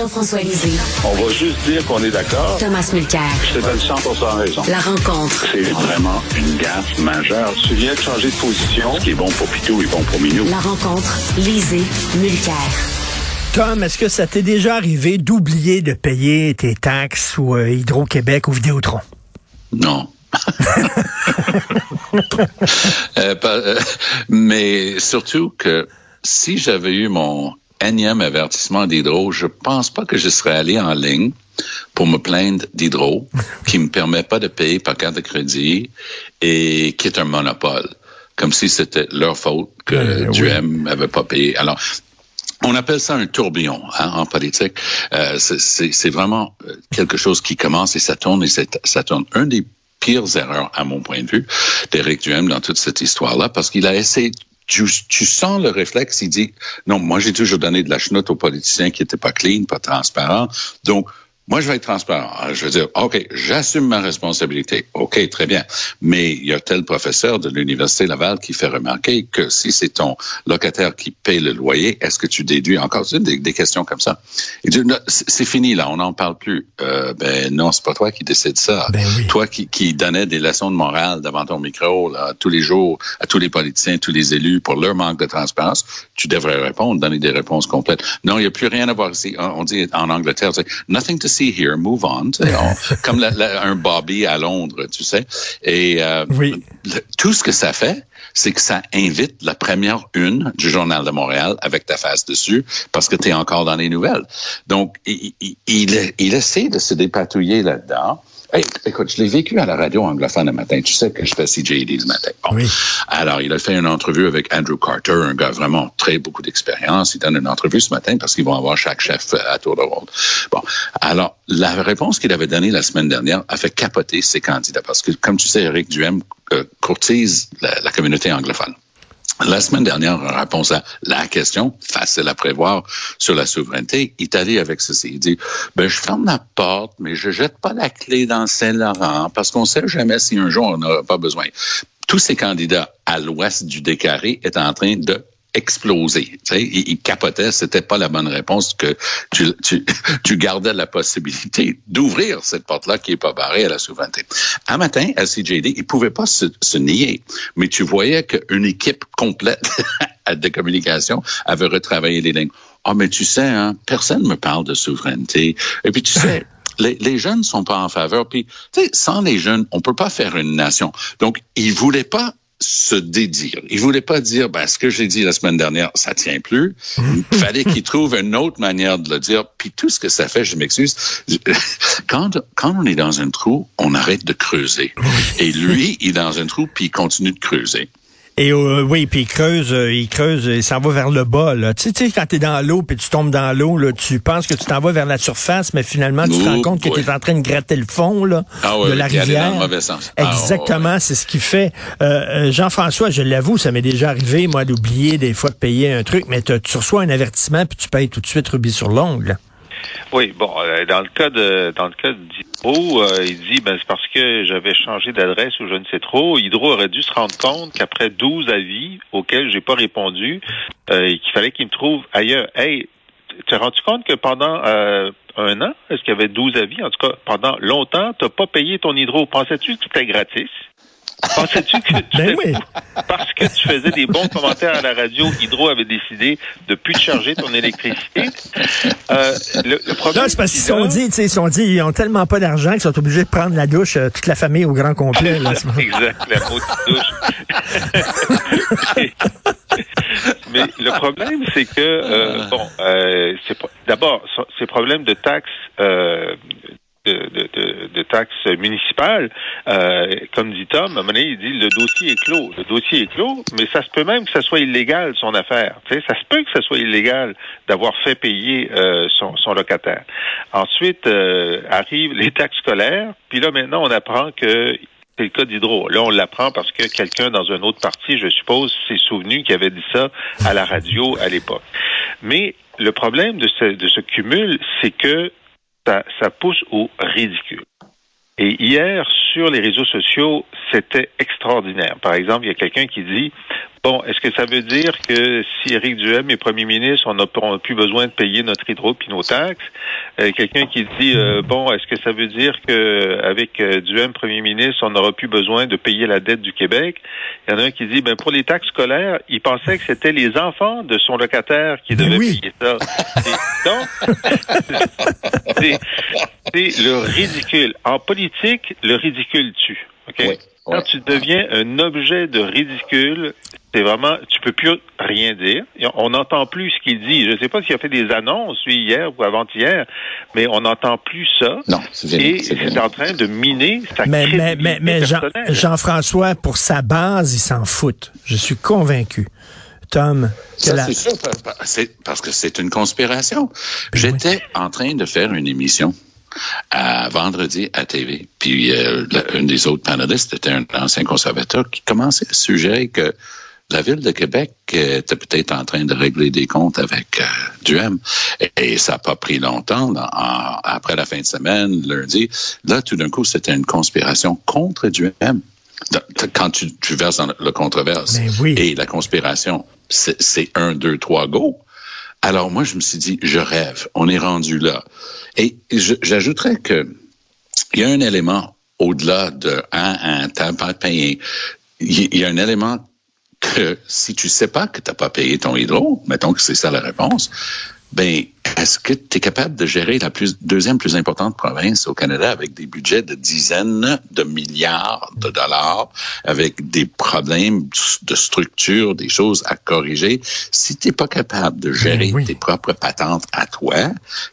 Jean-François Lisée. On va juste dire qu'on est d'accord. Thomas Mulcair. Je te donne 100 raison. La rencontre. C'est vraiment une gaffe majeure. Tu viens de changer de position. Ce qui est bon pour Pitou est bon pour Minou. La rencontre. Lisée. Mulcair. Tom, est-ce que ça t'est déjà arrivé d'oublier de payer tes taxes ou euh, Hydro-Québec ou Vidéotron? Non. Euh, pas- euh, mais surtout que si j'avais eu mon énième avertissement d'Hydro, je pense pas que je serais allé en ligne pour me plaindre d'Hydro, qui me permet pas de payer par carte de crédit et qui est un monopole. Comme si c'était leur faute que Euh, oui. Duhem avait pas payé. Alors, on appelle ça un tourbillon hein, en politique. Euh, c'est- vraiment euh, quelque chose qui commence et ça tourne et ça tourne. Un des pires erreurs, à mon point de vue, d'Éric Duhem dans toute cette histoire-là, parce qu'il a essayé tu, tu sens le réflexe, il dit, non, moi j'ai toujours donné de la chenoute aux politiciens qui n'étaient pas clean, pas transparents. Donc, moi, je vais être transparent. Alors, Je veux dire, OK, j'assume ma responsabilité. OK, très bien. Mais il y a tel professeur de l'Université Laval qui fait remarquer que si c'est ton locataire qui paye le loyer, est-ce que tu déduis encore? Des, des questions comme ça? Il dit, Non, c'est fini là, on n'en parle plus. Euh, ben non, c'est pas toi qui décide ça. Ben oui. Toi qui, qui donnais des leçons de morale devant ton micro là, tous les jours à tous les politiciens, tous les élus pour leur manque de transparence, tu devrais répondre, donner des réponses complètes. Non, il n'y a plus rien à voir ici. On dit en Angleterre, nothing to see here, move on. tu sais, on- comme la- la- un Bobby à Londres, tu sais. Et euh, Oui. le- tout ce que ça fait, c'est que ça invite la première une du Journal de Montréal avec ta face dessus parce que tu es encore dans les nouvelles. Donc, il, il, il, il essaie de se dépatouiller là-dedans. Hey, écoute, je l'ai vécu à la radio anglophone le matin. Tu sais que je fais CJD le matin. Bon. Oui. Alors, il a fait une entrevue avec Andrew Carter, un gars vraiment très beaucoup d'expérience. Il donne une entrevue ce matin parce qu'ils vont avoir chaque chef euh, à tour de rôle. Bon. Alors, la réponse qu'il avait donnée la semaine dernière a fait capoter ses candidats parce que, comme tu sais, Eric Duhem euh, courtise la, la communauté anglophone. La semaine dernière, en réponse à la question, facile à prévoir, sur la souveraineté, il est allé avec ceci. Il dit, ben, je ferme la porte, mais je jette pas la clé dans Saint-Laurent parce qu'on sait jamais si un jour on n'aura pas besoin. Tous ces candidats à l'ouest du décarré étaient en train de exploser. Tu sais, ils, ils capotaient, c'était pas la bonne réponse que tu, tu, tu gardais la possibilité d'ouvrir cette porte-là qui est pas barrée à la souveraineté. Un matin, à CJD, ils pouvaient pas se, se nier, mais tu voyais qu'une équipe complète de communication avait retravaillé les lignes. Ah, mais tu sais, hein, personne me parle de souveraineté. Et puis tu sais, les, les jeunes sont pas en faveur. Puis, tu sais, sans les jeunes, on peut pas faire une nation. Donc, ils voulaient pas se dédire. Ils voulaient pas dire, ben, ce que j'ai dit la semaine dernière, ça tient plus. Il fallait qu'ils trouvent une autre manière de le dire. Puis tout ce que ça fait, je m'excuse, quand, quand on est dans un trou, on arrête de creuser. Et lui, il est dans un trou, puis il continue de creuser. Et euh, oui, puis il creuse, euh, il creuse, il s'en va vers le bas. Là. Tu sais, tu sais, quand tu es dans l'eau, puis tu tombes dans l'eau, là, tu penses que tu t'en vas vers la surface, mais finalement, tu te rends compte que oui. tu es en train de gratter le fond là, Ah oui, de la dans rivière. le mauvais sens. Ah, Exactement, c'est ce qu'il fait. Euh, Jean-François, je l'avoue, ça m'est déjà arrivé, moi, d'oublier des fois de payer un truc, mais tu reçois un avertissement, puis tu payes tout de suite rubis sur l'ongle. Oui, bon, euh, dans le cas de dans le cas d'Hydro, euh, il dit ben c'est parce que j'avais changé d'adresse ou je ne sais trop. Hydro aurait dû se rendre compte qu'après 12 avis auxquels j'ai pas répondu, euh, qu'il fallait qu'il me trouve ailleurs. Hey, t'es rendu compte que pendant euh, un an, est-ce qu'il y avait 12 avis? En tout cas, pendant longtemps, tu n'as pas payé ton hydro. Pensais-tu que c'était gratis? Pensais-tu que tu Ben oui. parce que tu faisais des bons commentaires à la radio, Hydro avait décidé de plus charger ton électricité? Euh, le, le problème, Là, c'est parce qu'ils sont dit, tu sais, ils sont dit, ils ont tellement pas d'argent qu'ils sont obligés de prendre la douche, euh, toute la famille au grand complet. Là. Exact, la maudite douche. Mais le problème, c'est que, euh, bon, euh, c'est pas- d'abord, ces problèmes de taxes, euh, de, de, de, taxes municipales, euh, comme dit Tom, à un moment donné, il dit le dossier est clos. Le dossier est clos, mais ça se peut même que ça soit illégal, son affaire. Tu sais, ça se peut que ça soit illégal d'avoir fait payer euh, son, son locataire. Ensuite, euh, arrivent les taxes scolaires, puis là, maintenant, on apprend que c'est le cas d'Hydro. Là, on l'apprend parce que quelqu'un dans un autre parti, je suppose, s'est souvenu qu'il avait dit ça à la radio à l'époque. Mais le problème de ce, de ce cumul, c'est que ça, ça pousse au ridicule. Et hier, sur les réseaux sociaux, c'était extraordinaire. Par exemple, il y a quelqu'un qui dit Bon, est-ce que ça veut dire que si Éric Duhem est premier ministre, on n'a plus besoin de payer notre hydro puis nos taxes? Euh, quelqu'un qui dit, euh, bon, est-ce que ça veut dire que avec euh, Duhem premier ministre, on n'aura plus besoin de payer la dette du Québec? Il y en a un qui dit, ben pour les taxes scolaires, il pensait que c'était les enfants de son locataire qui devaient payer ça. Donc, c'est le ridicule. En politique, le ridicule tue. OK? Quand tu deviens un objet de ridicule, c'est vraiment, tu peux plus rien dire. On n'entend plus ce qu'il dit. Je ne sais pas s'il a fait des annonces hier ou avant-hier, mais on n'entend plus ça. Non, Et c'est en train de miner sa mais, mais, mais, mais Jean, françois pour sa base, il s'en fout. Je suis convaincu. Tom. Ça, c'est sûr, parce que c'est une conspiration. Ben J'étais en train de faire une émission à vendredi à TV. Puis euh, un des autres panélistes était un ancien conservateur qui commençait à suggérer que la ville de Québec était peut-être en train de régler des comptes avec euh, Duhem. Et, ça n'a pas pris longtemps. après la fin de semaine, lundi, là, tout d'un coup, c'était une conspiration contre Duhem. Quand tu, verses dans le controverse ben et la conspiration, c'est un, deux, trois, go. Alors moi, je me suis dit, je rêve. On est rendu là. Et j'ajouterais que il y a un élément au-delà de un, un temps pas payé. Il y a un élément que si tu sais pas que tu n'as pas payé ton hydro, mettons que c'est ça la réponse, ben est-ce que tu es capable de gérer la plus, deuxième plus importante province au Canada avec des budgets de dizaines de milliards de dollars, avec des problèmes de structure, des choses à corriger? Si tu n'es pas capable de gérer tes propres patentes à toi,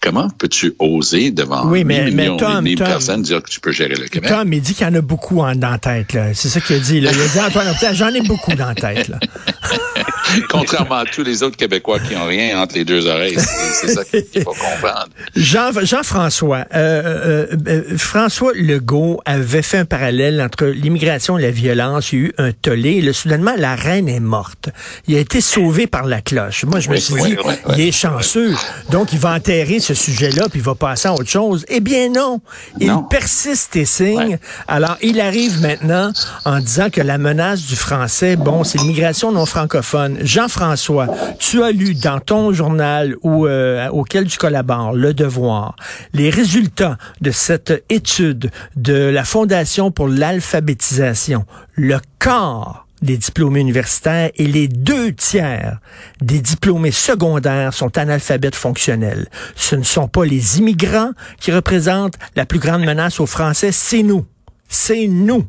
comment peux-tu oser devant oui, mais, millions de personnes dire que tu peux gérer le Québec? Tom, il dit qu'il y en a beaucoup en, dans la tête. C'est ça qu'il a dit. Là. Il a dit, Antoine, j'en ai beaucoup dans la tête. Là. Contrairement à tous les autres Québécois qui n'ont rien entre les deux oreilles. C'est ça qu'il faut comprendre. Jean, Jean-François, euh, euh, euh, François Legault avait fait un parallèle entre l'immigration et la violence. Il y a eu un tollé. Et soudainement, la reine est morte. Il a été sauvé par la cloche. Moi, je me suis dit, il est chanceux. Donc, il va enterrer ce sujet-là, puis il va passer à autre chose. Eh bien non. Il persiste et signe. Alors, il arrive maintenant en disant que la menace du français, bon, c'est l'immigration non francophone. Jean-François, tu as lu dans ton journal ou euh, auquel tu collabores, Le Devoir, les résultats de cette étude de la Fondation pour l'alphabétisation. Le corps des diplômés universitaires et les deux tiers des diplômés secondaires sont analphabètes fonctionnels. Ce ne sont pas les immigrants qui représentent la plus grande menace aux Français, c'est nous. C'est nous.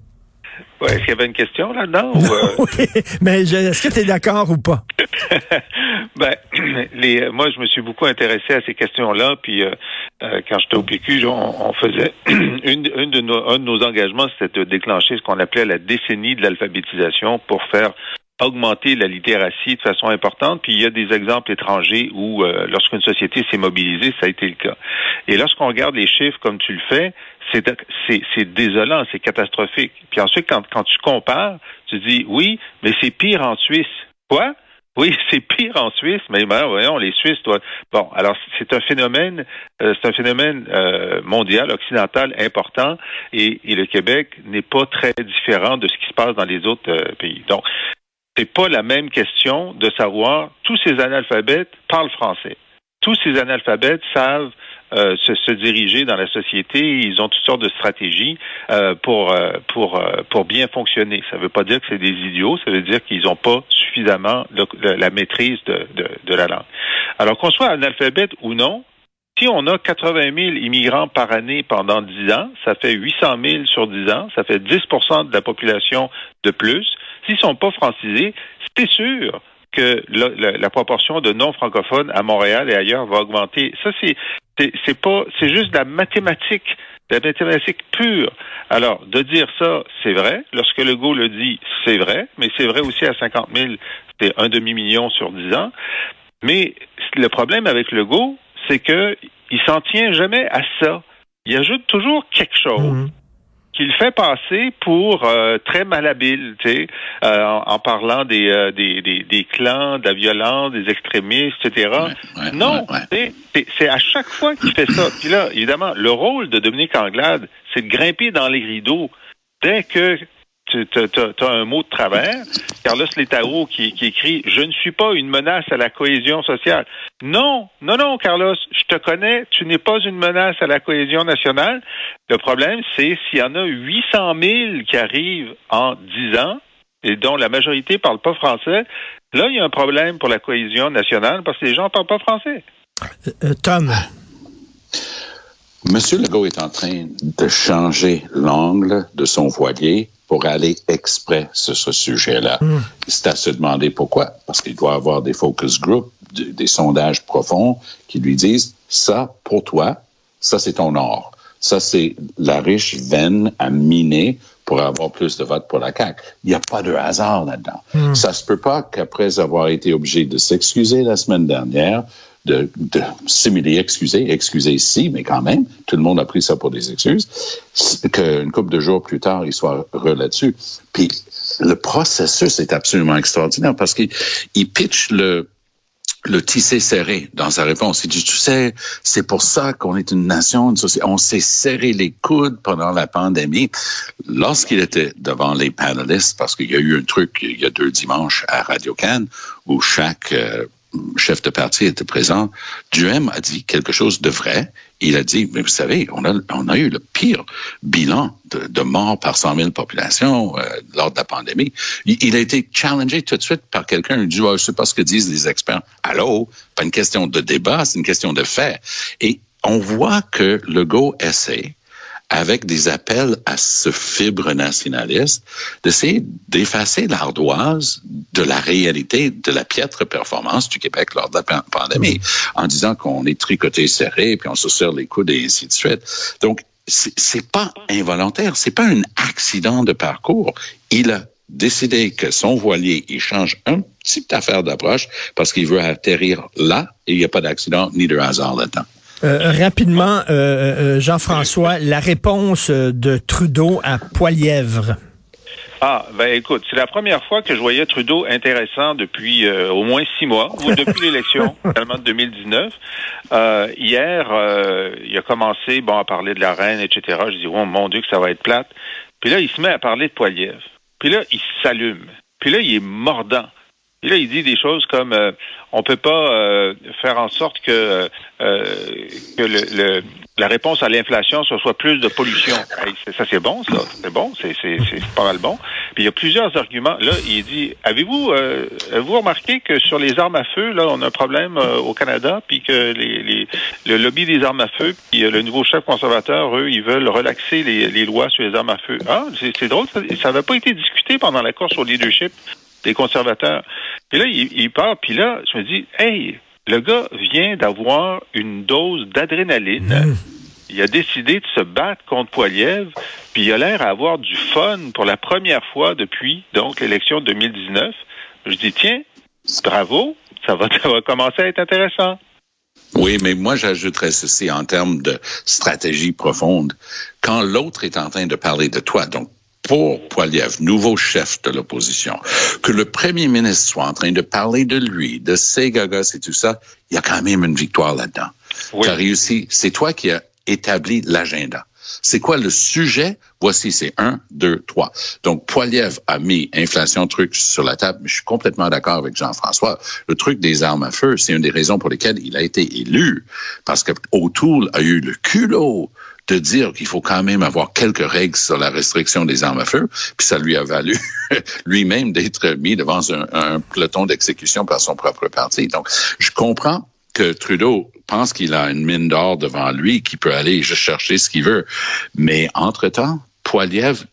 Est-ce qu'il y avait une question là-dedans? Euh? oui, mais est-ce que tu es d'accord ou pas? ben, les, moi, je me suis beaucoup intéressé à ces questions-là. Puis, euh, euh, quand j'étais au PQ, on, faisait une, une de nos, un de nos engagements, c'était de déclencher ce qu'on appelait la décennie de l'alphabétisation pour faire augmenter la littératie de façon importante. Puis il y a des exemples étrangers où, lorsqu'une société s'est mobilisée, ça a été le cas. Et lorsqu'on regarde les chiffres comme tu le fais, c'est désolant, c'est catastrophique. Puis ensuite, quand, quand tu compares, tu dis oui, mais c'est pire en Suisse. Quoi? Oui, c'est pire en Suisse, mais ben, voyons, les Suisses doivent. Bon, alors c'est un phénomène, euh, c'est un phénomène euh, mondial, occidental important, et, et le Québec n'est pas très différent de ce qui se passe dans les autres euh, pays. Donc, c'est pas la même question de savoir tous ces analphabètes parlent français. Tous ces analphabètes savent euh, se, se, diriger dans la société. Ils ont toutes sortes de stratégies euh, pour euh, pour pour bien fonctionner. Ça ne veut pas dire que c'est des idiots. Ça veut dire qu'ils n'ont pas suffisamment la maîtrise de, de, de la langue. Alors qu'on soit analphabète ou non, si on a 80 000 immigrants par année pendant 10 ans, ça fait 800 000 sur 10 ans, ça fait 10% de la population de plus. S'ils sont pas francisés, c'est sûr que la, proportion de non francophones à Montréal et ailleurs va augmenter. Ça, c'est pas c'est juste de la mathématique, de la mathématique pure. Alors, de dire ça, c'est vrai. Lorsque Legault le dit, c'est vrai, mais c'est vrai aussi à 50 000, c'est un demi-million sur 10 ans. Mais le problème avec Legault, c'est que il s'en tient jamais à ça. Il ajoute toujours quelque chose. Mmh qu'il fait passer pour euh, très malhabile, tu sais, euh, en, parlant des, euh, des, des, des, clans, de la violence, des extrémistes, etc. non, c'est à chaque fois qu'il fait ça. Puis là, évidemment, le rôle de Dominique Anglade, c'est de grimper dans les rideaux dès que tu as, un mot de travers. Carlos Letao qui, qui écrit Je ne suis pas une menace à la cohésion sociale. Non, non, non, Carlos, je te connais, tu n'es pas une menace à la cohésion nationale. Le problème, c'est s'il y en a 800 000 qui arrivent en 10 ans, et dont la majorité ne parle pas français, là, il y a un problème pour la cohésion nationale parce que les gens ne parlent pas français. Euh, euh, Tom. Monsieur Legault est en train de changer l'angle de son voilier pour aller exprès sur ce sujet-là. Hmm. C'est à se demander pourquoi. Parce qu'il doit avoir des focus groups, des sondages profonds qui lui disent, ça, pour toi, ça, c'est ton or. Ça, c'est la riche veine à miner pour avoir plus de votes pour la CAQ. Il n'y a pas de hasard là-dedans. Hmm. Ça se peut pas qu'après avoir été obligé de s'excuser la semaine dernière, de, de simuler excuser, excuser ici, mais quand même, tout le monde a pris ça pour des excuses, qu'une couple de jours plus tard, il soit re là-dessus. Puis le processus est absolument extraordinaire parce qu'il pitch le le tissé serré dans sa réponse. Il dit, tu sais, c'est pour ça qu'on est une nation. On s'est serré les coudes pendant la pandémie. Lorsqu'il était devant les panélistes, parce qu'il y a eu un truc il y a deux dimanches à Radio Cannes où chaque euh, chef de parti était présent, Duhem a dit quelque chose de vrai. Il a dit, mais vous savez, on a, eu le pire bilan de, de morts par 100 000 populations euh, lors de la pandémie. Il, a été challengé tout de suite par quelqu'un. Il dit, oh, je sais pas ce que disent les experts. Allô? Pas une question de débat, c'est une question de fait. Et on voit que le go essaie avec des appels à ce fibre nationaliste, d'essayer d'effacer l'ardoise de la réalité de la piètre performance du Québec lors de la pandémie, en disant qu'on est tricoté serré, puis on se serre les coudes et ainsi de suite. Donc, c'est pas involontaire, c'est pas un accident de parcours. Il a décidé que son voilier, il change un petit affaire d'approche parce qu'il veut atterrir là et il n'y a pas d'accident ni de hasard là-dedans. Euh, rapidement, euh, euh, Jean-François, la réponse de Trudeau à Poilièvre. Ah, ben écoute, c'est la première fois que je voyais Trudeau intéressant depuis au moins six mois, ou depuis l'élection, finalement de 2019. hier, il a commencé bon, à parler de la reine, etc. Je dis, oh mon Dieu, que ça va être plate. Puis là, il se met à parler de Poilièvre. Puis là, il s'allume. Puis là, il est mordant. Et là, il dit des choses comme euh, on peut pas euh, faire en sorte que, euh, que le, la réponse à l'inflation ce soit plus de pollution. ça, c'est bon, ça. C'est bon, c'est pas mal bon. Puis il y a plusieurs arguments. Là, il dit avez-vous avez-vous remarqué que sur les armes à feu, là, on a un problème au Canada, puis que les, les, le lobby des armes à feu, puis le nouveau chef conservateur, eux, ils veulent relaxer les, les lois sur les armes à feu. Ah, c'est drôle, ça n'avait pas été discuté pendant la course au leadership des conservateurs. Puis là, il, il part, puis là, je me dis, hey, le gars vient d'avoir une dose d'adrénaline. Mmh. Il a décidé de se battre contre Poilievre, puis il a l'air à avoir du fun pour la première fois depuis donc l'élection de 2019. Je dis tiens, bravo, ça va, ça va commencer à être intéressant. Oui, mais moi j'ajouterais ceci en termes de stratégie profonde. Quand l'autre est en train de parler de toi, donc pour Poiliev, nouveau chef de l'opposition, que le premier ministre soit en train de parler de lui, de ses gagos et tout ça, il y a quand même une victoire là-dedans. Tu as réussi. C'est toi qui as établi l'agenda. C'est quoi le sujet? Voici, c'est un, deux, trois. Donc, Poiliev a mis inflation truc sur la table, mais je suis complètement d'accord avec Jean-François. Le truc des armes à feu, c'est une des raisons pour lesquelles il a été élu, parce que O'Toole a eu le culot de dire qu'il faut quand même avoir quelques règles sur la restriction des armes à feu, puis ça lui a valu lui-même d'être mis devant un, peloton d'exécution par son propre parti. Donc, je comprends que Trudeau pense qu'il a une mine d'or devant lui, qui peut aller chercher ce qu'il veut. Mais entre-temps, Poiliev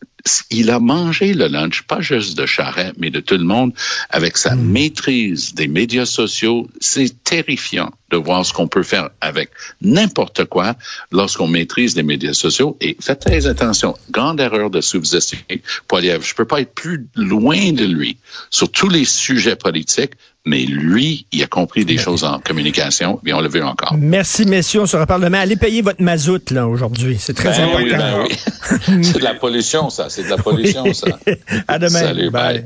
il a mangé le lunch, pas juste de Charret, mais de tout le monde, avec sa hmm. maîtrise des médias sociaux. C'est terrifiant de voir ce qu'on peut faire avec n'importe quoi lorsqu'on maîtrise les médias sociaux. Et faites très attention, grande erreur de sous-estimer Poiliev. Je peux pas être plus loin de lui sur tous les sujets politiques, mais lui, il a compris des choses en communication, et on le veut encore. Merci, messieurs. On se reparle demain. Allez payer votre mazout, là, aujourd'hui. C'est très ben important. Ben c'est de la pollution, ça. C'est de la pollution, ça. À demain. Salut, bye.